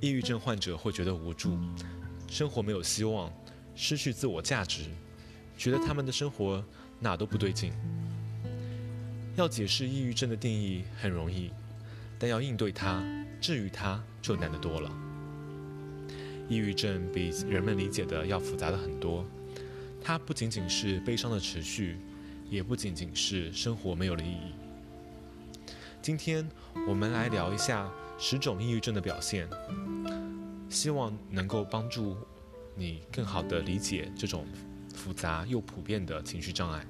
抑郁症患者会觉得无助，生活没有希望，失去自我价值，觉得他们的生活哪都不对劲。要解释抑郁症的定义很容易，但要应对它、治愈它就难得多了。抑郁症比人们理解的要复杂的很多，它不仅仅是悲伤的持续，也不仅仅是生活没有了意义。今天我们来聊一下十种抑郁症的表现，希望能够帮助你更好的理解这种复杂又普遍的情绪障碍。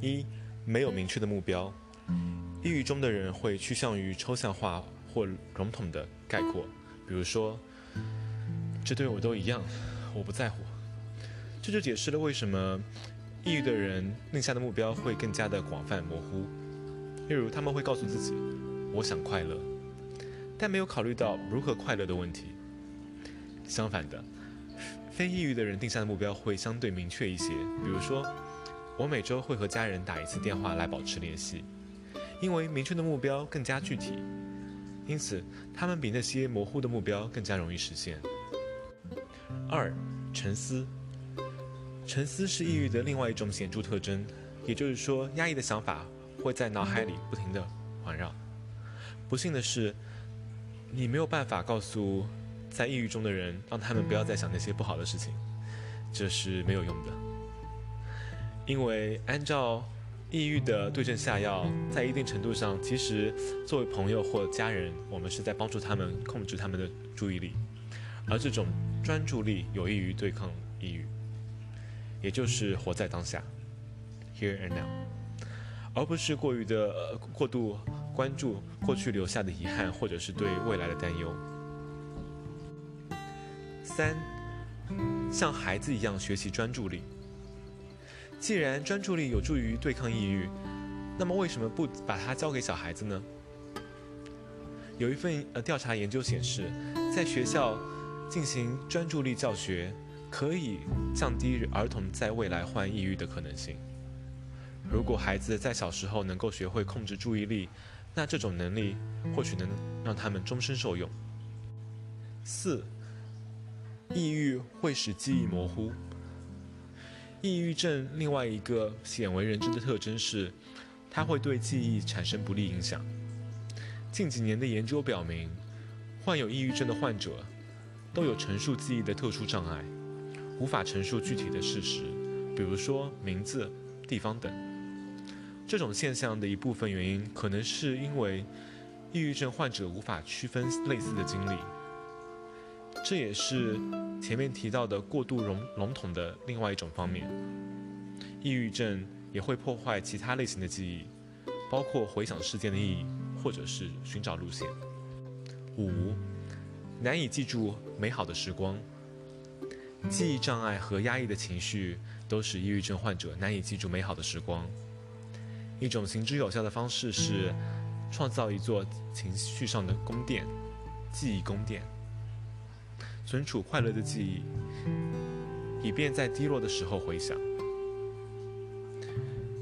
一，没有明确的目标，抑郁中的人会趋向于抽象化或笼统的概括，比如说，这对我都一样。我不在乎，这就解释了为什么抑郁的人定下的目标会更加的广泛模糊。例如，他们会告诉自己：“我想快乐”，但没有考虑到如何快乐的问题。相反的，非抑郁的人定下的目标会相对明确一些，比如说：“我每周会和家人打一次电话来保持联系。”因为明确的目标更加具体，因此他们比那些模糊的目标更加容易实现。二，沉思。沉思是抑郁的另外一种显著特征，也就是说，压抑的想法会在脑海里不停地环绕。不幸的是，你没有办法告诉在抑郁中的人，让他们不要再想那些不好的事情，这是没有用的。因为按照抑郁的对症下药，在一定程度上，其实作为朋友或家人，我们是在帮助他们控制他们的注意力。而这种专注力有益于对抗抑郁，也就是活在当下，here and now，而不是过于的过度关注过去留下的遗憾，或者是对未来的担忧。三，像孩子一样学习专注力。既然专注力有助于对抗抑郁，那么为什么不把它交给小孩子呢？有一份呃调查研究显示，在学校。进行专注力教学可以降低儿童在未来患抑郁的可能性。如果孩子在小时候能够学会控制注意力，那这种能力或许能让他们终身受用。四，抑郁会使记忆模糊。抑郁症另外一个鲜为人知的特征是，它会对记忆产生不利影响。近几年的研究表明，患有抑郁症的患者。都有陈述记忆的特殊障碍，无法陈述具体的事实，比如说名字、地方等。这种现象的一部分原因，可能是因为抑郁症患者无法区分类似的经历。这也是前面提到的过度笼笼统的另外一种方面。抑郁症也会破坏其他类型的记忆，包括回想事件的意义，或者是寻找路线。五。难以记住美好的时光，记忆障碍和压抑的情绪都使抑郁症患者难以记住美好的时光。一种行之有效的方式是创造一座情绪上的宫殿——记忆宫殿，存储快乐的记忆，以便在低落的时候回想。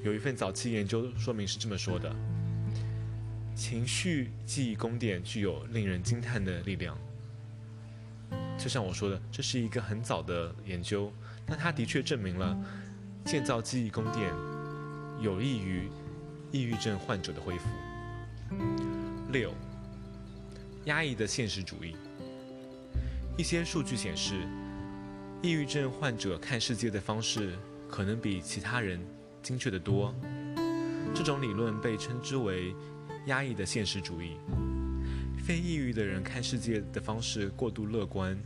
有一份早期研究说明是这么说的：情绪记忆宫殿具有令人惊叹的力量。就像我说的，这是一个很早的研究，但它的确证明了建造记忆宫殿有利于抑郁症患者的恢复。六，压抑的现实主义。一些数据显示，抑郁症患者看世界的方式可能比其他人精确得多。这种理论被称之为压抑的现实主义。非抑郁的人看世界的方式过度乐观，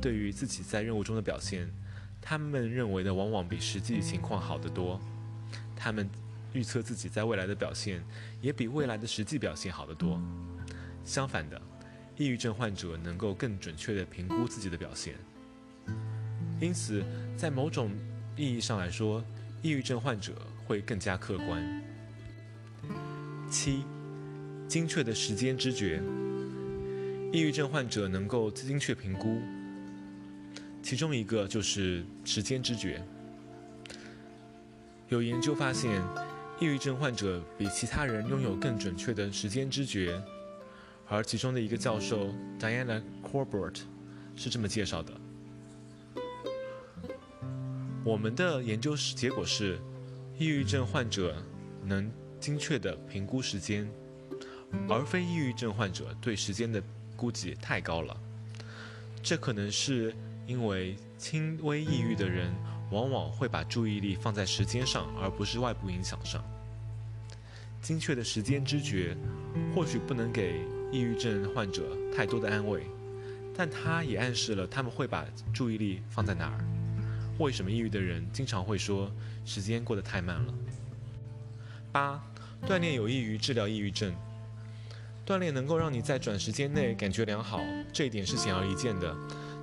对于自己在任务中的表现，他们认为的往往比实际情况好得多。他们预测自己在未来的表现，也比未来的实际表现好得多。相反的，抑郁症患者能够更准确地评估自己的表现。因此，在某种意义上来说，抑郁症患者会更加客观。七，精确的时间知觉。抑郁症患者能够精确评估，其中一个就是时间知觉。有研究发现，抑郁症患者比其他人拥有更准确的时间知觉，而其中的一个教授 Diana Corbett 是这么介绍的：我们的研究结果是，抑郁症患者能精确地评估时间，而非抑郁症患者对时间的估计太高了。这可能是因为轻微抑郁的人。往往会把注意力放在时间上，而不是外部影响上。精确的时间知觉或许不能给抑郁症患者太多的安慰，但它也暗示了他们会把注意力放在哪儿。为什么抑郁的人经常会说时间过得太慢了？八，锻炼有益于治疗抑郁症。锻炼能够让你在短时间内感觉良好，这一点是显而易见的。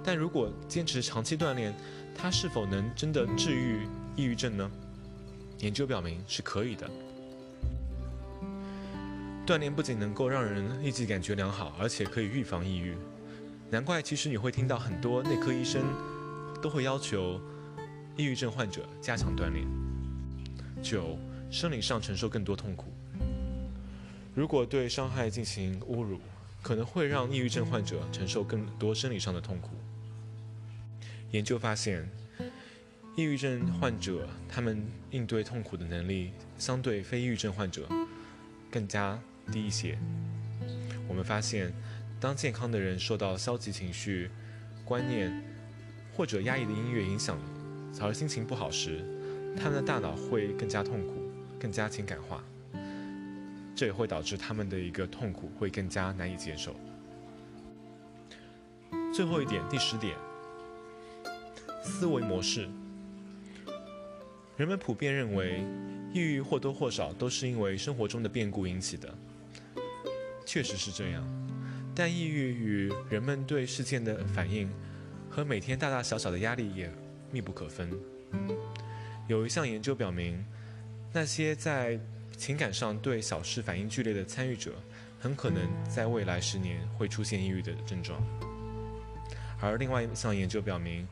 但如果坚持长期锻炼，它是否能真的治愈抑郁症呢？研究表明是可以的。锻炼不仅能够让人立即感觉良好，而且可以预防抑郁。难怪其实你会听到很多内科医生都会要求抑郁症患者加强锻炼。九，生理上承受更多痛苦。如果对伤害进行侮辱，可能会让抑郁症患者承受更多生理上的痛苦。研究发现，抑郁症患者他们应对痛苦的能力相对非抑郁症患者更加低一些。我们发现，当健康的人受到消极情绪、观念或者压抑的音乐影响，而心情不好时，他们的大脑会更加痛苦、更加情感化，这也会导致他们的一个痛苦会更加难以接受。最后一点，第十点。思维模式，人们普遍认为，抑郁或多或少都是因为生活中的变故引起的。确实是这样，但抑郁与人们对事件的反应和每天大大小小的压力也密不可分。有一项研究表明，那些在情感上对小事反应剧烈的参与者，很可能在未来十年会出现抑郁的症状。而另外一项研究表明，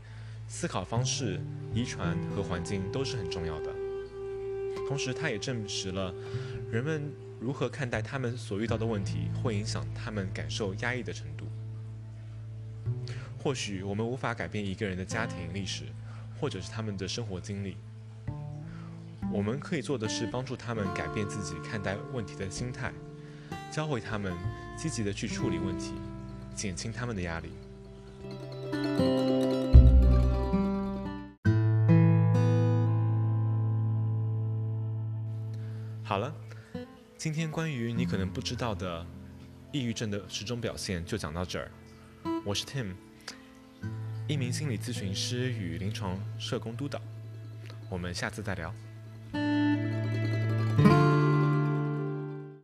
思考方式、遗传和环境都是很重要的。同时，它也证实了人们如何看待他们所遇到的问题，会影响他们感受压抑的程度。或许我们无法改变一个人的家庭历史，或者是他们的生活经历。我们可以做的是帮助他们改变自己看待问题的心态，教会他们积极的去处理问题，减轻他们的压力。好了，今天关于你可能不知道的抑郁症的十种表现就讲到这儿。我是 Tim，一名心理咨询师与临床社工督导。我们下次再聊。thank you